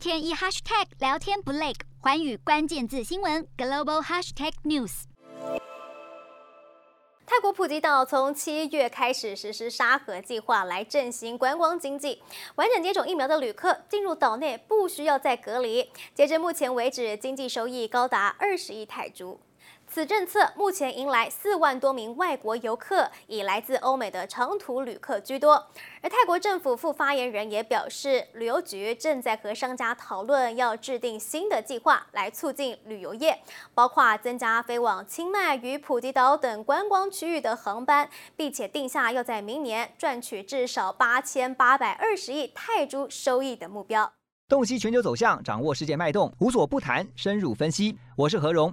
天一 hashtag 聊天不累，寰宇关键字新闻 global hashtag news。泰国普吉岛从七月开始实施沙盒计划来振兴观光经济，完整接种疫苗的旅客进入岛内不需要再隔离。截至目前为止，经济收益高达二十亿泰铢。此政策目前迎来四万多名外国游客，以来自欧美的长途旅客居多。而泰国政府副发言人也表示，旅游局正在和商家讨论要制定新的计划来促进旅游业，包括增加飞往清迈与普吉岛等观光区域的航班，并且定下要在明年赚取至少八千八百二十亿泰铢收益的目标。洞悉全球走向，掌握世界脉动，无所不谈，深入分析。我是何荣。